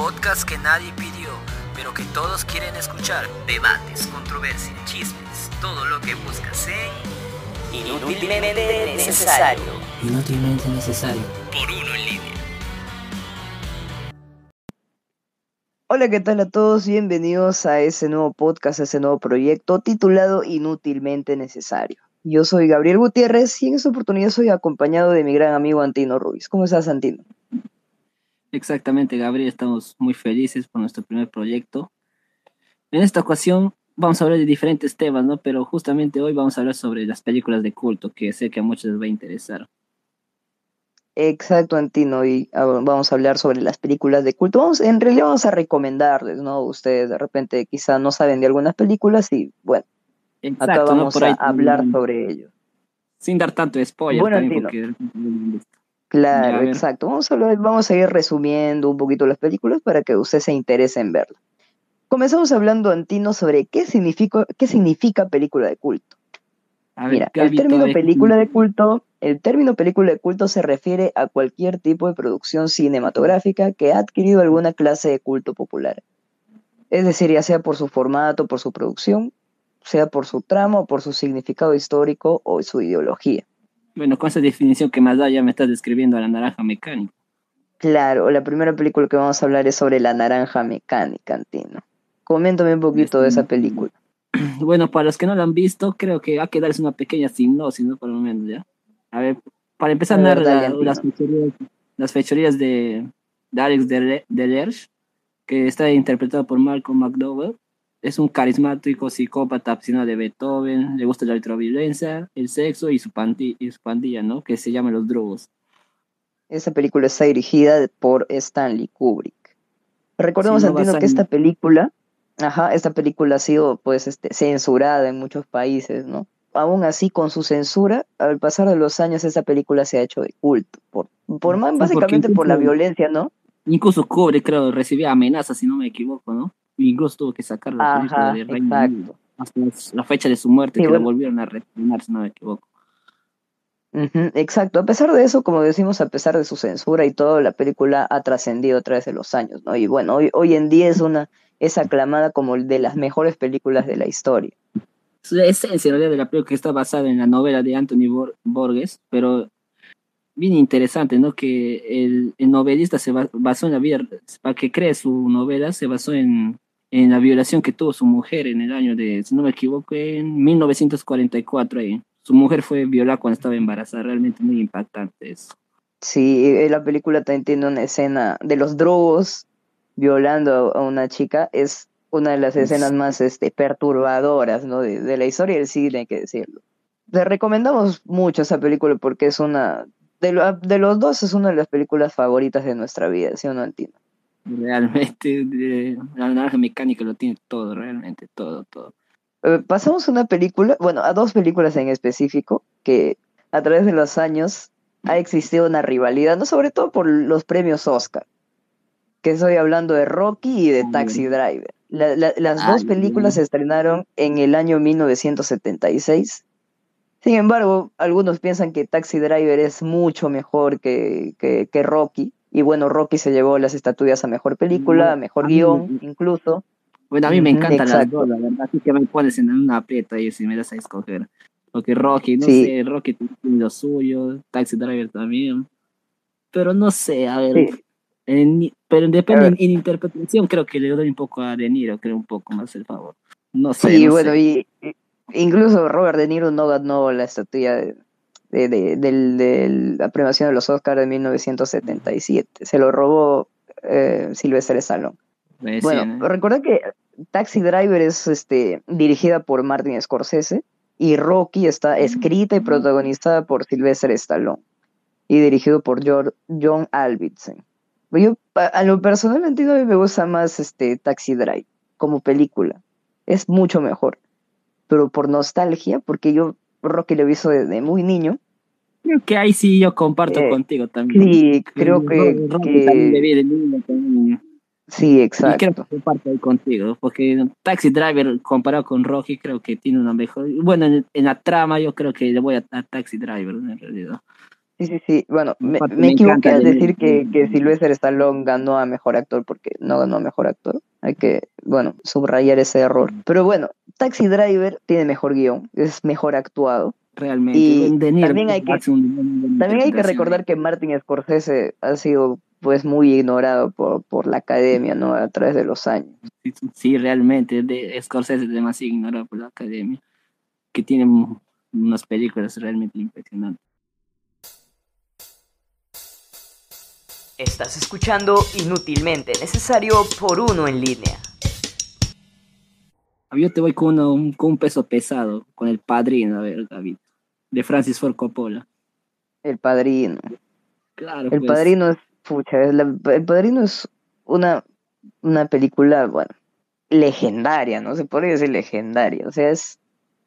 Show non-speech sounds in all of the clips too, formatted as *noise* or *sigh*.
podcast que nadie pidió, pero que todos quieren escuchar. Debates, controversia, chismes, todo lo que buscas en Inútilmente Necesario. Inútilmente necesario. Por uno en línea. Hola, ¿qué tal a todos? Bienvenidos a ese nuevo podcast, a ese nuevo proyecto titulado Inútilmente Necesario. Yo soy Gabriel Gutiérrez y en esta oportunidad soy acompañado de mi gran amigo Antino Ruiz. ¿Cómo estás, Antino? Exactamente, Gabriel, estamos muy felices por nuestro primer proyecto. En esta ocasión vamos a hablar de diferentes temas, ¿no? Pero justamente hoy vamos a hablar sobre las películas de culto, que sé que a muchos les va a interesar. Exacto, Antino, y ah, vamos a hablar sobre las películas de culto. Vamos, en realidad vamos a recomendarles, ¿no? Ustedes de repente quizá no saben de algunas películas y bueno, Exacto, acá Por ahí a hablar sobre ello. Sin dar tanto spoiler Bueno, también, porque... Claro, Ya, exacto. Vamos a, hablar- vamos a ir resumiendo un poquito las películas para que usted se interese en verla. Comenzamos hablando, Antino, sobre qué significa, qué significa película de culto. A ver, Mira, el término ver, película de culto, el término película de culto se refiere a cualquier tipo de producción cinematográfica que ha adquirido alguna clase de culto popular. Es decir, ya sea por su formato, por su producción, sea por su trama o por su significado histórico o su ideología. Bueno, con esa definición que más da, ya me estás describiendo a la naranja mecánica. Claro, la primera película que vamos a hablar es sobre la naranja mecánica, Antino. Coméntame un poquito de esa película. *clears throat* Bueno, para los que no la han visto, creo que hay que darles una pequeña sinopsis, ¿no? Por lo menos, ¿ya? A ver, para empezar, A ver, narra dale, la- Antino. las fechorías, las fechorías de, de Alex Dele- Delerge, que está interpretado por Malcolm McDowell. Es un carismático psicópata apasionado de Beethoven, le gusta la ultraviolencia, el sexo y su, y su pandilla, ¿no? Que se llama Los Drugos. Esa película está dirigida por Stanley Kubrick. Recordemos, no basa que esta película, ajá, esta película ha sido pues este, censurada en muchos países, ¿no? Aún así, con su censura, al pasar de los años, esa película se ha hecho de culto, por, por más- básicamente por la violencia, ¿no? Incluso Kubrick, creo, recibía amenazas, si no me equivoco, ¿no? Incluso tuvo que sacar la película Ajá, de Reino Unido. hasta la fecha de su muerte, Sí, que bueno. la volvieron a retornar, si no me equivoco. Exacto. A pesar de eso, como decimos, a pesar de su censura y todo, la película ha trascendido a través de los años, ¿no? Y bueno, hoy, hoy en día es una, es aclamada como de las mejores películas de la historia. Su esencia en realidad de la película que está basada en la novela de Anthony Bor- Borges, pero bien interesante, ¿no? Que el, el novelista se ba- basó en la vida, para que cree su novela, se basó en, en la violación que tuvo su mujer en el año de, si no me equivoco, en 1944. ahí. Su mujer fue violada cuando estaba embarazada, realmente muy impactante eso. Sí, eh, la película también tiene una escena de los drogos violando a una chica. Es una de las Es- escenas más este, perturbadoras, ¿no? De, de la historia del cine, hay que decirlo. Le recomendamos mucho esa película porque es una... De, lo- de los dos es una de las películas favoritas de nuestra vida, ¿sí o no, Antino? Realmente, la naranja mecánica lo tiene todo, realmente, todo, todo. Eh, pasamos a una película, bueno, a dos películas en específico, que a través de los años ha existido una rivalidad, no sobre todo por los premios Oscar, que estoy hablando de Rocky y de Ah, Taxi Driver. La- la- las dos Ay, películas se estrenaron en el año 1976. Sin embargo, algunos piensan que Taxi Driver es mucho mejor que, que, que Rocky. Y bueno, Rocky se llevó las estatuillas a mejor película, a mejor a mí- guion, incluso. Bueno, a mí me encantan las exacto. dos, la verdad. Así que me pones en una aprieta ahí si me das a escoger. Porque Rocky, no Sí. sé, Rocky tiene lo suyo, Taxi Driver también. Pero no sé, a ver. Sí. en- pero depende en, interpretación, creo que le doy un poco a De Niro, creo un poco más el favor. No sé. Sí, no bueno, sé. y y- incluso Robert De Niro no ganó la estatua de, de, de- de la premiación de los Oscars de 1977. Se lo robó eh, Sylvester Stallone. Bueno, ¿no? recuerda que Taxi Driver es este, dirigida por Martin Scorsese y Rocky está escrita y protagonizada por Sylvester Stallone y dirigido por John Alvinson. Yo, a, lo personal, a mí me gusta más este Taxi Drive como película. Es mucho mejor. Pero por nostalgia, porque yo Rocky lo he visto desde muy niño, Creo que ahí sí yo comparto Eh, contigo también. sí, creo que, Rocky- que- también de niño también. sí, Y creo exacto. que comparto ahí contigo, porque Taxi Driver comparado con Rocky creo que tiene una mejor... Bueno, en, en la trama yo creo que le voy a, a Taxi Driver en realidad. Sí, sí, sí. Bueno, me, me me equivoqué al de- decir que, que Sylvester Stallone ganó a mejor actor porque no ganó a mejor actor. Hay que, bueno, subrayar ese error. Pero bueno, Taxi Driver tiene mejor guion, es mejor actuado. Realmente. Y también hay que- También hay que recordar que Martin Scorsese ha sido pues muy ignorado por, por la academia, ¿no? A través de los años. Sí, Sí, realmente. De Scorsese es demasiado ignorado por la academia. Que tiene unas películas realmente impresionantes. Estás escuchando Inútilmente Necesario por uno en línea. Yo te voy con, uno- un, con un peso pesado, con el padrino, a ver, David. De Francis Ford Coppola. El Padrino. Claro, El pues, Padrino es, pucha, es la- el Padrino es una, una película, bueno, legendaria, ¿no? Se podría decir legendaria. O sea, es,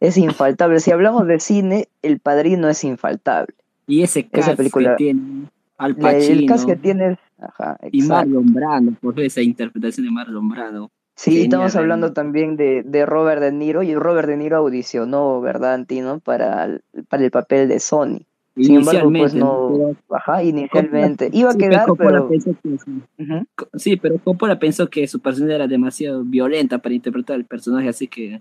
es infaltable. Si hablamos de cine, El Padrino es infaltable. Y ese película- que tiene Al La- el Pacino cast que tiene ajá, y. Marlon Brando, por esa interpretación de Marlon Brando. Sí, Genial, estamos hablando también de, de Robert De Niro y Robert De Niro audicionó, ¿verdad, Antino? Para el, para el papel de Sony. Sin embargo, pues no, ajá, inicialmente. Iba a sí, quedar, pero... pensó que- Ujú. sí, pero Coppola pensó que su personalidad era demasiado violenta para interpretar el personaje, así que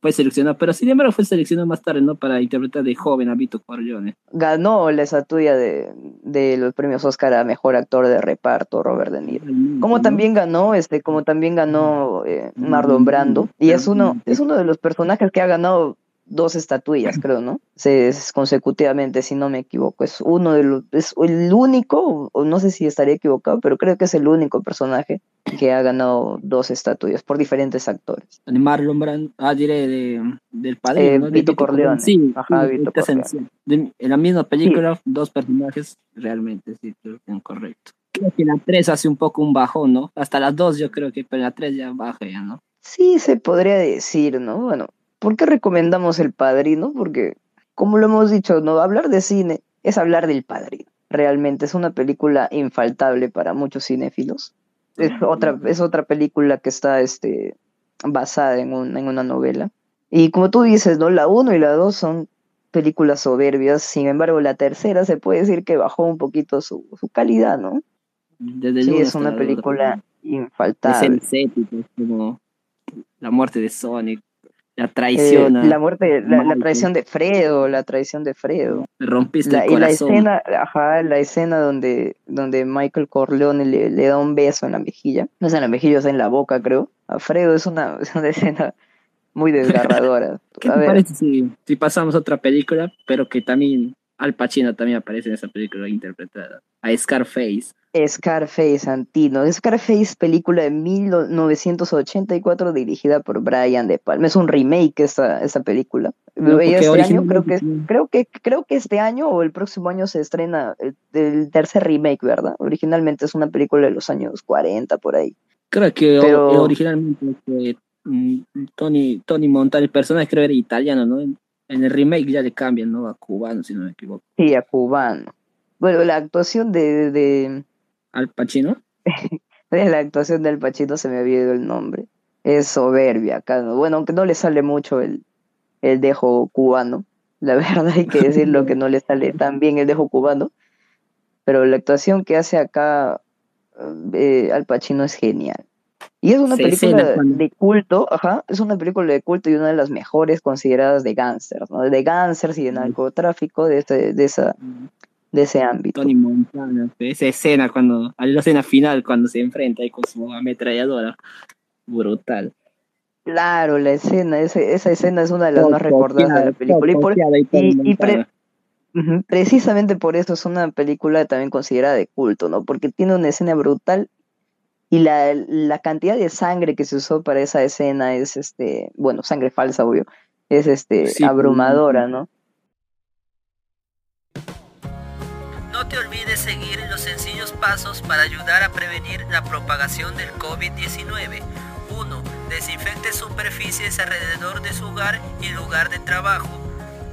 fue seleccionado. Pero sin embargo fue seleccionado más tarde, ¿no? Para interpretar de joven a Vito Corleone. Ganó la estatuilla de, de los premios Oscar a Mejor Actor de Reparto, Robert De Niro. Como también ganó, este, como también ganó eh, Marlon Brando. Y es uno, es uno de los personajes que ha ganado dos estatuillas, *clears throat* creo, ¿no? Se, es consecutivamente, si no me equivoco. Es uno de los, es el único, o no sé si estaría equivocado, pero creo que es el único personaje que ha ganado dos estatuillas por diferentes actores. Marlon Brando, ah, diré de, del padrino, Eh, ¿no? De Vito Corleone. Sí, Ajá, sí, Vito Corleone. De- en la misma película, dos personajes, realmente, sí, creo que correcto. Creo que la 3 hace un poco un bajón, ¿no? Hasta las 2 yo creo que, pero la 3 ya baja ya, ¿no? Sí, se podría decir, ¿no? Bueno, ¿por qué recomendamos El Padrino? Porque, como lo hemos dicho, ¿no? Hablar de cine es hablar del Padrino. Realmente es una película infaltable para muchos cinéfilos. Es otra, es otra película que está este, basada en, un- en una novela. Y como tú dices, ¿no? La 1 y la 2 son películas soberbias. Sin embargo, la tercera se puede decir que bajó un poquito su, su calidad, ¿no? Desde el Sí, es una la película infaltable. Escenas épicas, como la muerte de Sonic, la Eh, traición, la muerte, la, traición de Fredo, la traición de Fredo. rompiste La, el y la corazón. escena, ajá, la escena donde, donde Michael Corleone le, le da un beso en la mejilla. No es en la mejilla, es en la boca, creo. A Fredo es una, *laughs* es una escena muy desgarradora. *laughs* ¿Qué A ver, parece si, si pasamos a otra película, pero que también Al Pacino también aparece en esa película interpretada? A Scarface. Scarface Antino. Scarface, película de 1984 dirigida por Brian De Palma. Es un remake esta, esta película. No, este año creo que, creo que creo que este año o el próximo año se estrena el, el tercer remake, ¿verdad? Originalmente es una película de los años 40 por ahí. Creo que Pero- eh, originalmente este, mm, Tony, Tony Montana, el personaje creo era italiano, ¿no? En, en el remake ya le cambian, ¿no? A cubano, si no me equivoco. Sí, a cubano. Bueno, la actuación de, de, Al Pacino. *laughs* de la actuación del Pachito se me había ido el nombre. Es soberbia. Bueno, aunque no le sale mucho el, el dejo cubano. La *laughs* verdad hay que decirlo que no le sale tan bien el dejo cubano. Pero la actuación que hace acá eh, Al Pacino es genial. Y es una película de culto, ajá, es una película de culto y una de las mejores consideradas de gángsters, ¿no? De gángsters y de Mm. narcotráfico de, ese- de, esa, de ese ámbito. Tony Montana, esa escena cuando, a la escena final cuando se enfrenta ahí con su ametralladora, brutal. Claro, la escena, ese- esa escena es una de las más recordadas de la película. Y, por- y- y pre- precisamente por eso es una película también considerada de culto, ¿no? Porque tiene una escena brutal y la, la cantidad de sangre que se usó para esa escena es, este, bueno, sangre falsa, obvio, es este Sí, abrumadora, ¿no? Seguir los sencillos pasos para ayudar a prevenir la propagación del COVID-19. 1. Desinfecte superficies alrededor de su hogar y lugar de trabajo.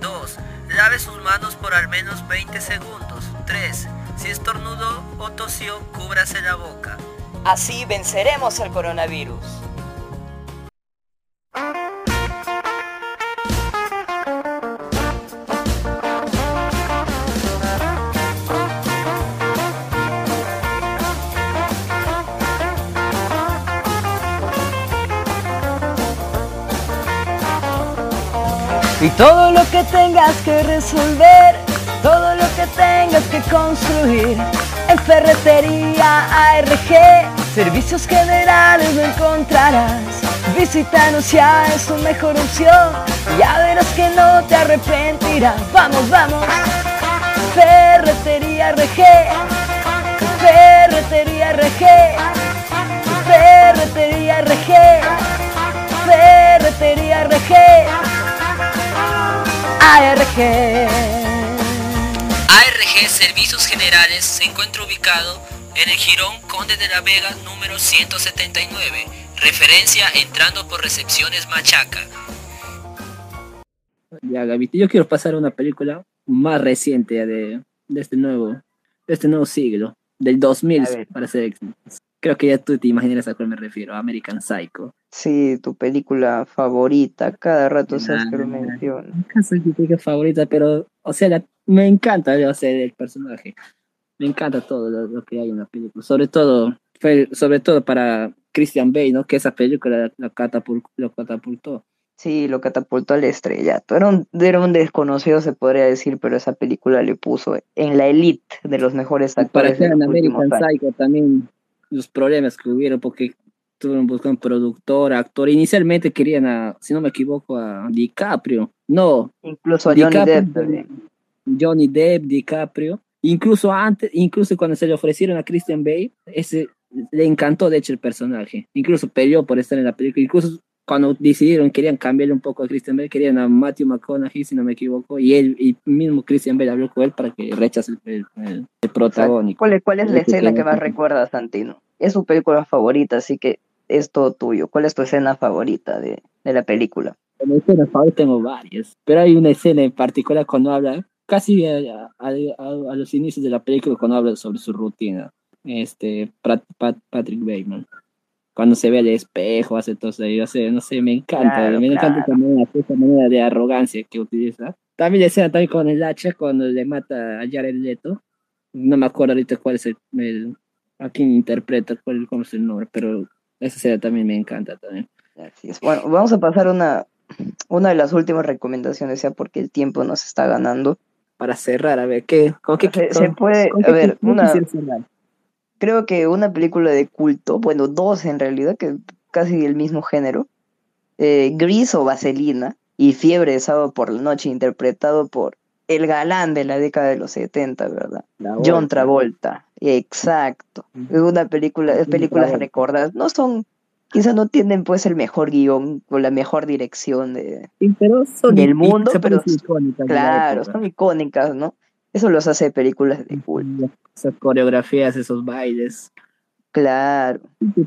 2. Lave sus manos por al menos 20 segundos. 3. Si estornudó o tosió, cúbrase la boca. Así venceremos al coronavirus. Y todo lo que tengas que resolver, todo lo que tengas que construir, en ferretería ARG, servicios generales lo encontrarás. Visítanos ya, es tu mejor opción, ya verás que no te arrepentirás. Vamos, vamos, ferretería RG, ferretería RG, ferretería RG, ferretería RG. ARG. ARG Servicios Generales se encuentra ubicado en el Girón Conde de la Vega número 179, referencia entrando por recepciones Machaca. Ya, Gavito, yo quiero pasar a una película más reciente ya de, de este nuevo de este nuevo siglo, del 2000 A ver. para ser exactos. Creo que ya tú te imaginas a cuál me refiero, American Psycho. Sí, tu película favorita, cada rato sabes que lo mencionas. Nunca soy mi película favorita, pero, o sea, la- me encanta o sea, el personaje. Me encanta todo lo, lo que hay en la película. Sobre todo, fue, sobre todo para Christian Bale, ¿no? Que esa película catapul- lo catapultó. Sí, lo catapultó al estrellato. Era un, era un desconocido, se podría decir, pero esa película le puso en la elite de los mejores para actores que los en American. Psycho también los problemas que hubieron, porque tuvieron buscando productor, actor. Inicialmente querían a, si no me equivoco, a DiCaprio. No, Incluso a Johnny DiCaprio, Depp también. Johnny Depp, DiCaprio. Incluso antes, incluso cuando se le ofrecieron a Christian Bale, ese le encantó de hecho el personaje. Incluso peleó por estar en la película. Incluso cuando decidieron querían cambiarle un poco a Christian Bale, querían a Matthew McConaughey, si no me equivoco, y él y mismo Christian Bale habló con él para que rechace el, el- el- protagónico. ¿Cuál, es- ¿Cuál es la que escena que más recuerdas, Santino? Es su película favorita, así que es todo tuyo. ¿Cuál es tu escena favorita de, de la película? Como escena favorita tengo varias, pero hay una escena en particular cuando habla, casi a, a- a- a los inicios de la película, cuando habla sobre su rutina, este, Pat- Pat- Patrick Bateman, cuando se ve al espejo, hace todo eso, yo sé, no sé, me encanta, Claro, me encanta claro. esa manera, esa manera de arrogancia que utiliza. También la escena también con el hacha, cuando le mata a Jared Leto, no me acuerdo ahorita cuál es el, el- a quién interpreta, cuál, es el nombre, pero esa escena también me encanta también. Así es. Bueno, vamos a pasar una, una de las últimas recomendaciones, ya porque el tiempo nos está ganando. para cerrar, a ver, ¿qué, con qué, Se- con- se puede- con a qué- ver, una-? Creo que una película de culto, bueno, dos en realidad, que casi el mismo género, eh, Gris o Vaselina y Fiebre de Sábado por la Noche, interpretado por el galán de la década de los 70, ¿verdad? John Volta. Travolta, exacto. Es una película, es películas recordadas. No son, quizás no tienen pues el mejor guion o la mejor dirección de, Sí, pero son del mundo, pero icónicas claro, son icónicas, ¿no? Eso los hace películas de culto. Esas coreografías, esos bailes. Claro.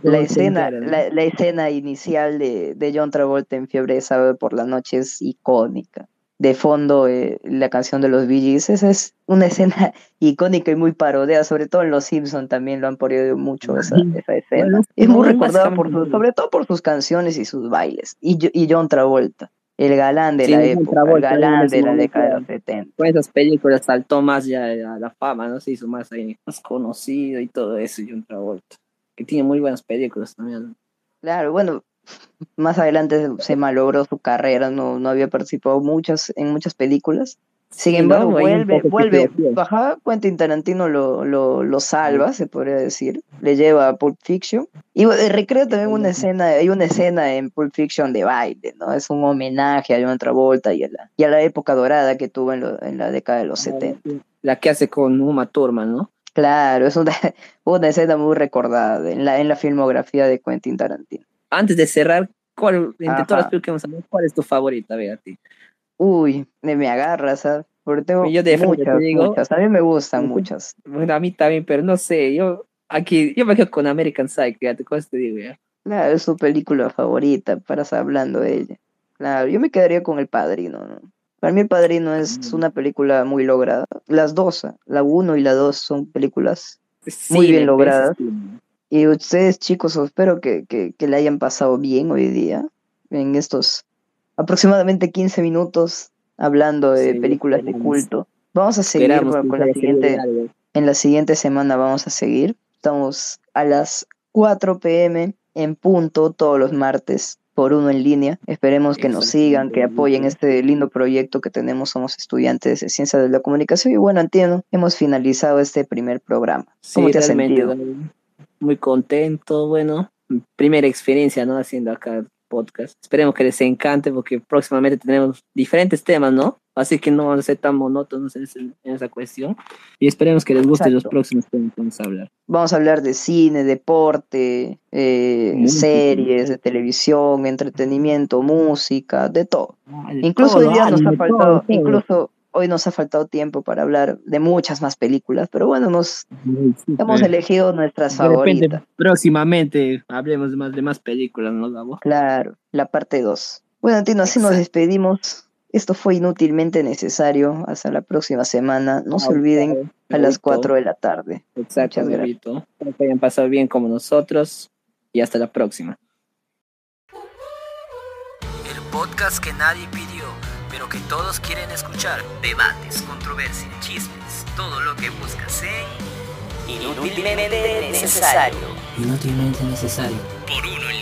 La escena, la escena inicial de, de John Travolta en Fiebre de Sábado por la Noche es icónica. De fondo, eh, la canción de los Bee Gees, esa es una *laughs* escena icónica y muy parodiada, sobre todo en Los Simpson también lo han parodiado mucho esa, esa escena. Bueno, es muy recordada por su- sobre todo por sus canciones y sus bailes. Y, y John Travolta, el galán de Sí, la época, Travolta, el galán de la década de los 70. Con esas películas saltó más ya a la fama, ¿no? Se hizo más, ahí, más conocido y todo eso, John Travolta. Que tiene muy buenas películas también. Claro, bueno, más adelante se malogró su carrera, no, no había participado muchas, en muchas películas. Sin Sí, embargo, ¿no? Vuelve, vuelve, flojeó. baja, Quentin Tarantino lo, lo, lo salva, se podría decir, le lleva a Pulp Fiction. Y bueno, recrea también una escena, hay una escena en Pulp Fiction de baile, ¿no? Es un homenaje a John Travolta y a la, y a la época dorada que tuvo en, lo- en la década de los 70. La que hace con Uma Thurman, ¿no? Claro, es una, *laughs* una escena muy recordada en la, en la filmografía de Quentin Tarantino. Antes de cerrar, ¿cuál, entre Ajá. todas las películas que hemos hablado, ¿cuál es tu favorita, a ver, a ti? Uy, me, me agarras, ¿sabes? Porque tengo Yo de te muchas, digo- muchas. A mí me gustan muchas. Bueno, a mí también, pero no sé, yo aquí, yo me quedo con American Psycho, ya te cosas te digo ya. Claro, es su película favorita para estar hablando de ella. Claro, yo me quedaría con El Padrino, ¿no? Para mí El Padrino es Mm. una película muy lograda. Las dos, la uno y la dos son películas. Sí, Muy bien me- lograda. ese sí. Y ustedes, chicos, espero que, que, que le hayan pasado bien hoy día en estos aproximadamente 15 minutos hablando de Sí, películas de culto. Vamos a seguir Esperamos con, la siguiente. En la siguiente semana vamos a seguir. Estamos a las 4 pm en punto todos los martes por uno en línea. Esperemos que nos sigan, que apoyen este lindo proyecto que tenemos. Somos estudiantes de Ciencia de la Comunicación. Y bueno, entiendo, hemos finalizado este primer programa. ¿Cómo Sí, te has sentido? Muy contento, bueno, primera experiencia, ¿no? Haciendo acá podcast. Esperemos que les encante porque próximamente tenemos diferentes temas, ¿no? Así que no van a ser tan monótonos en, esa cuestión. Y esperemos que les gusten los Exacto. próximos temas que vamos a hablar. Vamos a hablar de cine, deporte, eh, series, de televisión, entretenimiento, música, de todo. Ah, de Incluso todo, hoy día nos anime, ha faltado, todo, todo. incluso hoy nos ha faltado tiempo para hablar de muchas más películas, pero bueno, nos Sí, hemos elegido nuestras De repente, favoritas. próximamente hablemos de más, de más películas, ¿no, Gabo? Claro, la parte 2. Bueno, Tino, así nos despedimos. Esto fue inútilmente necesario. Hasta la próxima semana. No se olviden a las 4 de la tarde. Exacto, Muchas gracias. Que hayan pasado bien como nosotros. Y hasta la próxima. El podcast que nadie pidió, pero que todos quieren escuchar. Debates, controversias, chismes, todo lo que buscas en Inútilmente necesario. Por uno en